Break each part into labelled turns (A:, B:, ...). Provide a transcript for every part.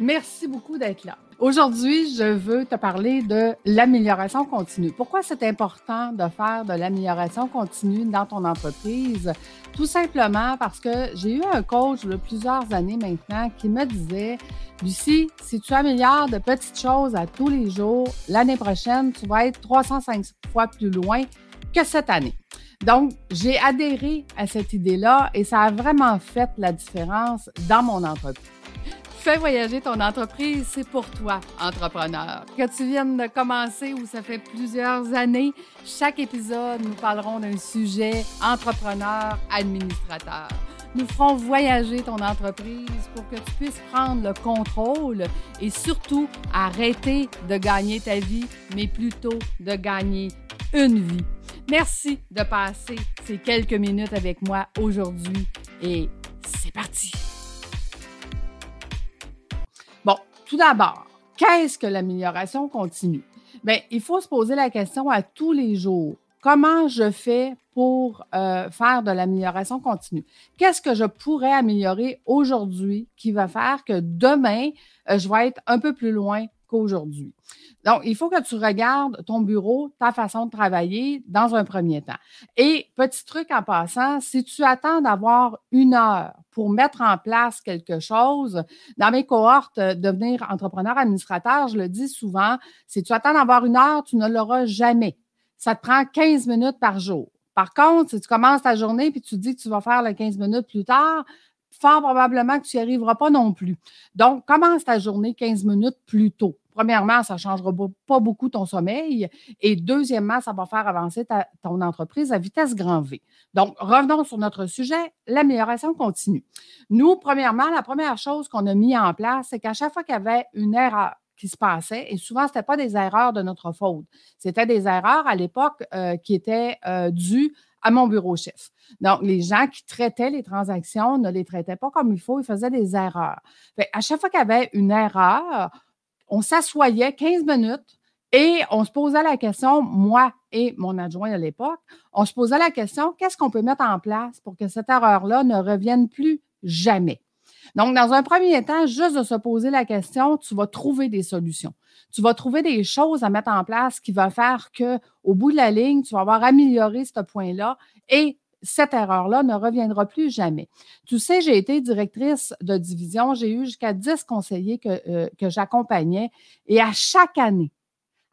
A: Merci beaucoup d'être là. Aujourd'hui, je veux te parler de l'amélioration continue. Pourquoi c'est important de faire de l'amélioration continue dans ton entreprise? Tout simplement parce que j'ai eu un coach de plusieurs années maintenant qui me disait, Lucie, si tu améliores de petites choses à tous les jours, l'année prochaine, tu vas être 305 fois plus loin que cette année. Donc, j'ai adhéré à cette idée-là et ça a vraiment fait la différence dans mon entreprise. Fais voyager ton entreprise, c'est pour toi, entrepreneur. Que tu viennes de commencer ou ça fait plusieurs années, chaque épisode, nous parlerons d'un sujet entrepreneur, administrateur. Nous ferons voyager ton entreprise pour que tu puisses prendre le contrôle et surtout arrêter de gagner ta vie, mais plutôt de gagner une vie. Merci de passer ces quelques minutes avec moi aujourd'hui et c'est parti. Tout d'abord, qu'est-ce que l'amélioration continue? Bien, il faut se poser la question à tous les jours. Comment je fais pour euh, faire de l'amélioration continue? Qu'est-ce que je pourrais améliorer aujourd'hui qui va faire que demain, euh, je vais être un peu plus loin qu'aujourd'hui. Donc, il faut que tu regardes ton bureau, ta façon de travailler dans un premier temps. Et petit truc en passant, si tu attends d'avoir une heure pour mettre en place quelque chose, dans mes cohortes, euh, devenir entrepreneur administrateur, je le dis souvent, si tu attends d'avoir une heure, tu ne l'auras jamais. Ça te prend 15 minutes par jour. Par contre, si tu commences ta journée puis tu dis que tu vas faire les 15 minutes plus tard, fort probablement que tu n'y arriveras pas non plus. Donc, commence ta journée 15 minutes plus tôt. Premièrement, ça ne changera pas beaucoup ton sommeil. Et deuxièmement, ça va faire avancer ton entreprise à vitesse grand V. Donc, revenons sur notre sujet, l'amélioration continue. Nous, premièrement, la première chose qu'on a mis en place, c'est qu'à chaque fois qu'il y avait une erreur, qui se passait. Et souvent, ce n'était pas des erreurs de notre faute. C'était des erreurs à l'époque euh, qui étaient euh, dues à mon bureau chef. Donc, les gens qui traitaient les transactions ne les traitaient pas comme il faut, ils faisaient des erreurs. à chaque fois qu'il y avait une erreur, on s'assoyait 15 minutes et on se posait la question, moi et mon adjoint à l'époque, on se posait la question, qu'est-ce qu'on peut mettre en place pour que cette erreur-là ne revienne plus jamais? Donc, dans un premier temps, juste de se poser la question, tu vas trouver des solutions. Tu vas trouver des choses à mettre en place qui vont faire que, au bout de la ligne, tu vas avoir amélioré ce point-là et cette erreur-là ne reviendra plus jamais. Tu sais, j'ai été directrice de division, j'ai eu jusqu'à 10 conseillers que, euh, que j'accompagnais et à chaque année,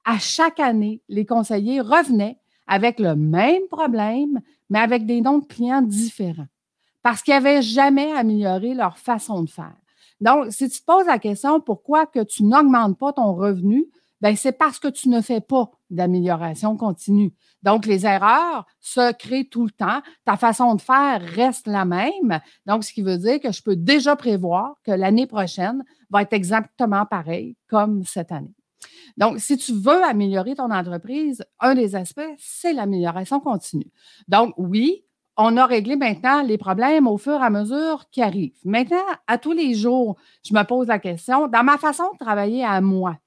A: à chaque année, les conseillers revenaient avec le même problème, mais avec des noms de clients différents parce qu'ils n'avaient jamais amélioré leur façon de faire. Donc, si tu te poses la question pourquoi que tu n'augmentes pas ton revenu, ben c'est parce que tu ne fais pas d'amélioration continue. Donc, les erreurs se créent tout le temps. Ta façon de faire reste la même. Donc, ce qui veut dire que je peux déjà prévoir que l'année prochaine va être exactement pareil comme cette année. Donc, si tu veux améliorer ton entreprise, un des aspects, c'est l'amélioration continue. Donc, oui, on a réglé maintenant les problèmes au fur et à mesure qui arrivent. Maintenant, à tous les jours, je me pose la question, dans ma façon de travailler à moi,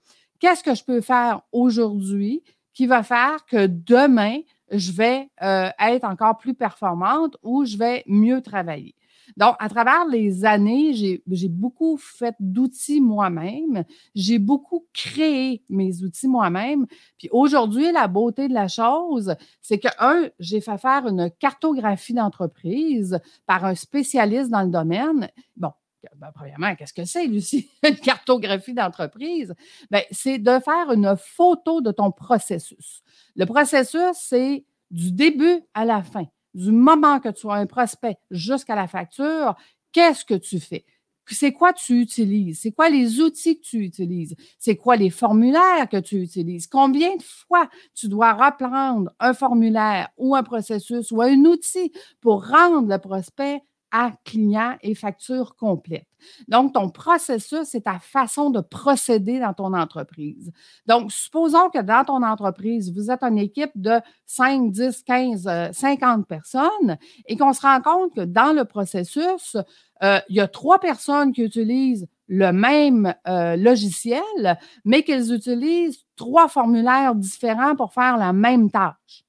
A: qu'est-ce que je peux faire aujourd'hui qui va faire que demain, je vais euh, être encore plus performante ou je vais mieux travailler? Donc, à travers les années, j'ai beaucoup fait d'outils moi-même. J'ai beaucoup créé mes outils moi-même. Puis aujourd'hui, la beauté de la chose, c'est que, un, j'ai fait faire une cartographie d'entreprise par un spécialiste dans le domaine. Bon, ben, premièrement, qu'est-ce que c'est, Lucie? Une cartographie d'entreprise? Ben, c'est de faire une photo de ton processus. Le processus, c'est du début à la fin du moment que tu as un prospect jusqu'à la facture, qu'est-ce que tu fais? C'est quoi tu utilises? C'est quoi les outils que tu utilises? C'est quoi les formulaires que tu utilises? Combien de fois tu dois reprendre un formulaire ou un processus ou un outil pour rendre le prospect à client et facture complète. Donc, ton processus, c'est ta façon de procéder dans ton entreprise. Donc, supposons que dans ton entreprise, vous êtes une équipe de 5, 10, 15, 50 personnes et qu'on se rend compte que dans le processus, euh, il y a trois personnes qui utilisent le même euh, logiciel, mais qu'elles utilisent trois formulaires différents pour faire la même tâche.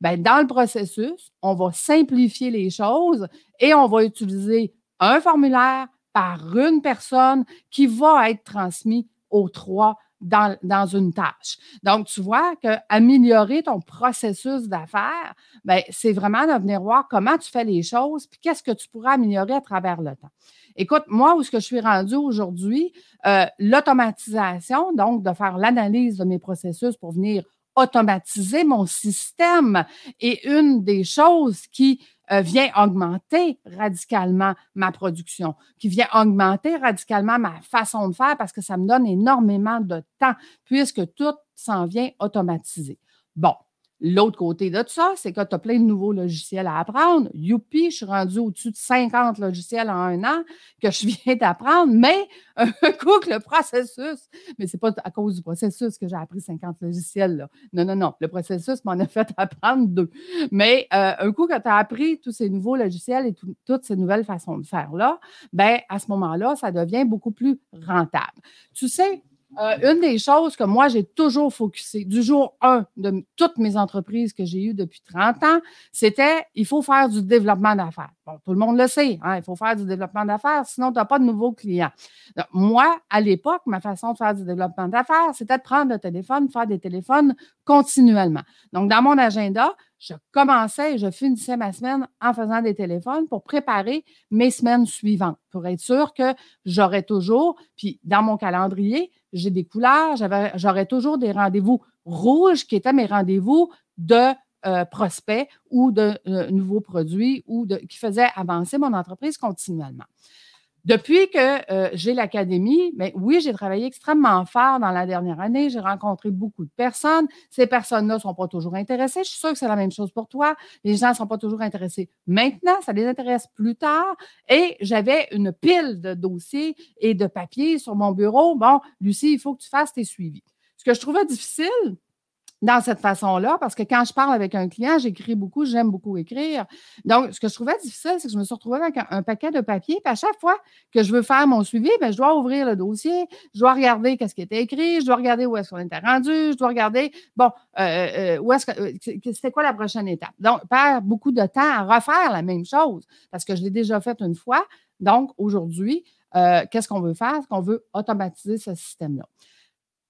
A: Ben, dans le processus, on va simplifier les choses et on va utiliser un formulaire, par une personne qui va être transmis aux trois dans, dans, une tâche. Donc, tu vois qu'améliorer ton processus d'affaires, ben, c'est vraiment de venir voir comment tu fais les choses, puis qu'est-ce que tu pourras améliorer à travers le temps. Écoute, moi, où est-ce que je suis rendue aujourd'hui, euh, l'automatisation, donc de faire l'analyse de mes processus pour venir automatiser mon système est une des choses qui euh, vient augmenter radicalement ma production, qui vient augmenter radicalement ma façon de faire parce que ça me donne énormément de temps puisque tout s'en vient automatiser. Bon, L'autre côté de ça, c'est que tu as plein de nouveaux logiciels à apprendre. Youpi, je suis rendu au-dessus de 50 logiciels en un an que je viens d'apprendre, mais un coup que le processus, mais c'est pas à cause du processus que j'ai appris 50 logiciels. Là. Non, non, non. Le processus m'en a fait apprendre deux. Mais euh, un coup que tu as appris tous ces nouveaux logiciels et toutes ces nouvelles façons de faire-là, ben à ce moment-là, ça devient beaucoup plus rentable. Tu sais, euh, une des choses que moi, j'ai toujours focusé du jour 1 de toutes mes entreprises que j'ai eues depuis 30 ans, c'était il faut faire du développement d'affaires. Bon, tout le monde le sait, hein, il faut faire du développement d'affaires, sinon tu n'as pas de nouveaux clients. moi, à l'époque, ma façon de faire du développement d'affaires, c'était de prendre le téléphone, faire des téléphones continuellement. Donc, dans mon agenda, je commençais et je finissais ma semaine en faisant des téléphones pour préparer mes semaines suivantes, pour être sûr que j'aurais toujours, puis dans mon calendrier, j'ai des couleurs, j'aurais toujours des rendez-vous rouges qui étaient mes rendez-vous de euh, prospects ou de euh, nouveaux produits ou qui faisaient avancer mon entreprise continuellement. Depuis que euh, j'ai l'académie, mais ben oui, j'ai travaillé extrêmement fort dans la dernière année. J'ai rencontré beaucoup de personnes. Ces personnes-là ne sont pas toujours intéressées. Je suis sûre que c'est la même chose pour toi. Les gens ne sont pas toujours intéressés maintenant. Ça les intéresse plus tard. Et j'avais une pile de dossiers et de papiers sur mon bureau. Bon, Lucie, il faut que tu fasses tes suivis. Ce que je trouvais difficile, dans cette façon-là, parce que quand je parle avec un client, j'écris beaucoup, j'aime beaucoup écrire. Donc, ce que je trouvais difficile, c'est que je me suis retrouvée avec un, paquet de papier, puis à chaque fois que je veux faire mon suivi, bien, je dois ouvrir le dossier, je dois regarder qu'est-ce qui était écrit, je dois regarder où est-ce qu'on était rendu, je dois regarder, bon, euh, euh, où est-ce que, euh, c'était quoi la prochaine étape? Donc, perd beaucoup de temps à refaire la même chose, parce que je l'ai déjà fait une fois. Donc, aujourd'hui, qu'est-ce qu'on veut faire? Qu'on veut automatiser ce système-là?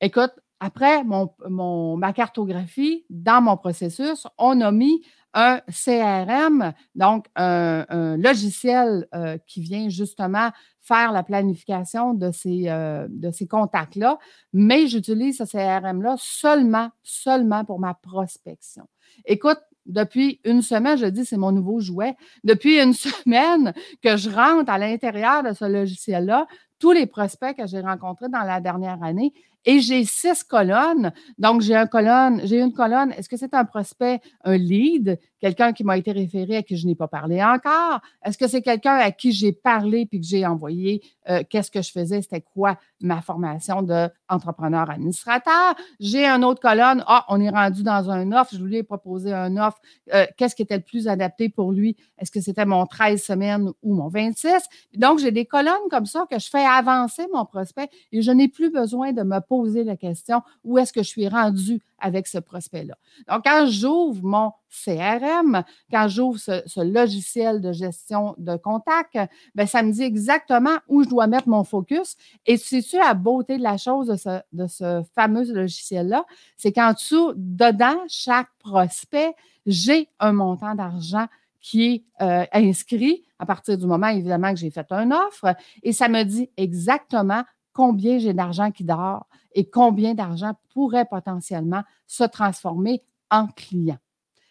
A: Écoute, après mon, ma cartographie, dans mon processus, on a mis un CRM, donc un, logiciel euh, qui vient justement faire la planification de ces, euh, de ces contacts-là, mais j'utilise ce CRM-là seulement, seulement pour ma prospection. Écoute, depuis une semaine, je dis c'est mon nouveau jouet. Depuis une semaine que je rentre à l'intérieur de ce logiciel-là, tous les prospects que j'ai rencontrés dans la dernière année et j'ai six colonnes. Donc, j'ai un colonne, j'ai une colonne. Est-ce que c'est un prospect, un lead, quelqu'un qui m'a été référé à qui je n'ai pas parlé encore? Est-ce que c'est quelqu'un à qui j'ai parlé puis que j'ai envoyé euh, qu'est-ce que je faisais? C'était quoi ma formation d'entrepreneur administrateur? J'ai une autre colonne. Ah, on est rendu dans un offre. Je voulais proposer un offre. Euh, qu'est-ce qui était le plus adapté pour lui? Est-ce que c'était mon 13 semaines ou mon 26? Donc, j'ai des colonnes comme ça que je fais avancer mon prospect et je n'ai plus besoin de me poser la question où est-ce que je suis rendu avec ce prospect-là. Donc, quand j'ouvre mon CRM, quand j'ouvre ce, logiciel de gestion de contact, bien, ça me dit exactement où je dois mettre mon focus. Et c'est-tu la beauté de la chose de ce, de ce fameux logiciel-là? C'est qu'en dessous, dedans, chaque prospect, j'ai un montant d'argent qui est euh, inscrit à partir du moment, évidemment, que j'ai fait une offre. Et ça me dit exactement combien j'ai d'argent qui dort et combien d'argent pourrait potentiellement se transformer en client.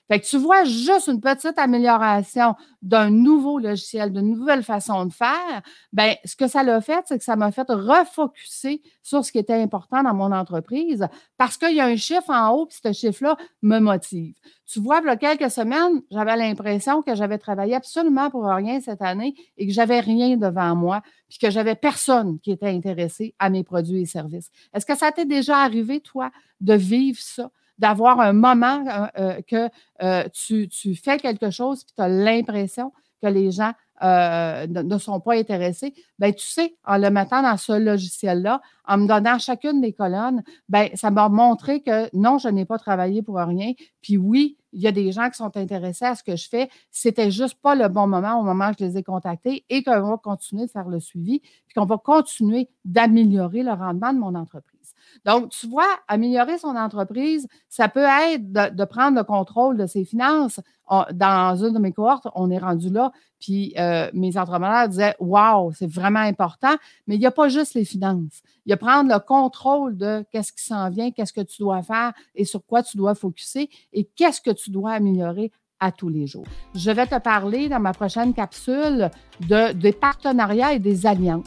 A: Fait que tu vois juste une petite amélioration d'un nouveau logiciel, d'une nouvelle façon de faire. Ben, ce que ça l'a fait, c'est que ça m'a fait refocuser sur ce qui était important dans mon entreprise parce qu'il y a un chiffre en haut, puis ce chiffre-là me motive. Tu vois, il y a quelques semaines, j'avais l'impression que j'avais travaillé absolument pour rien cette année et que j'avais rien devant moi, puis que j'avais personne qui était intéressé à mes produits et services. Est-ce que ça t'est déjà arrivé, toi, de vivre ça? D'avoir un moment euh, euh, que euh, tu, fais quelque chose puis tu as l'impression que les gens ne, sont pas intéressés, ben tu sais, en le mettant dans ce logiciel-là, en me donnant chacune des colonnes, ben ça m'a montré que non, je n'ai pas travaillé pour rien. Puis oui, il y a des gens qui sont intéressés à ce que je fais. C'était juste pas le bon moment au moment où je les ai contactés et qu'on va continuer de faire le suivi, puis qu'on va continuer d'améliorer le rendement de mon entreprise. Donc, tu vois, améliorer son entreprise, ça peut être de, prendre le contrôle de ses finances. Dans une de mes cohortes, on est rendu là, puis euh, mes entrepreneurs disaient Waouh, c'est vraiment important, mais il n'y a pas juste les finances. Il y a prendre le contrôle de qu'est-ce qui s'en vient, qu'est-ce que tu dois faire et sur quoi tu dois focuser et qu'est-ce que tu dois améliorer à tous les jours. Je vais te parler dans ma prochaine capsule de, des partenariats et des alliances.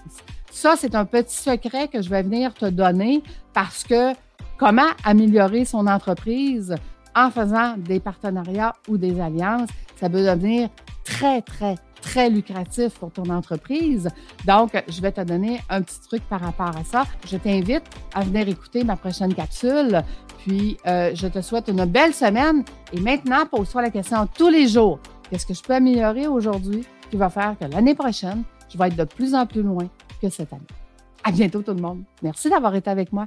A: Ça, c'est un petit secret que je vais venir te donner parce que comment améliorer son entreprise en faisant des partenariats ou des alliances, ça peut devenir très, très, très lucratif pour ton entreprise. Donc, je vais te donner un petit truc par rapport à ça. Je t'invite à venir écouter ma prochaine capsule. Puis, euh, je te souhaite une belle semaine. Et maintenant, pose-toi la question tous les jours. Qu'est-ce que je peux améliorer aujourd'hui qui va faire que l'année prochaine, je vais être de plus en plus loin que cette année? À bientôt tout le monde. Merci d'avoir été avec moi.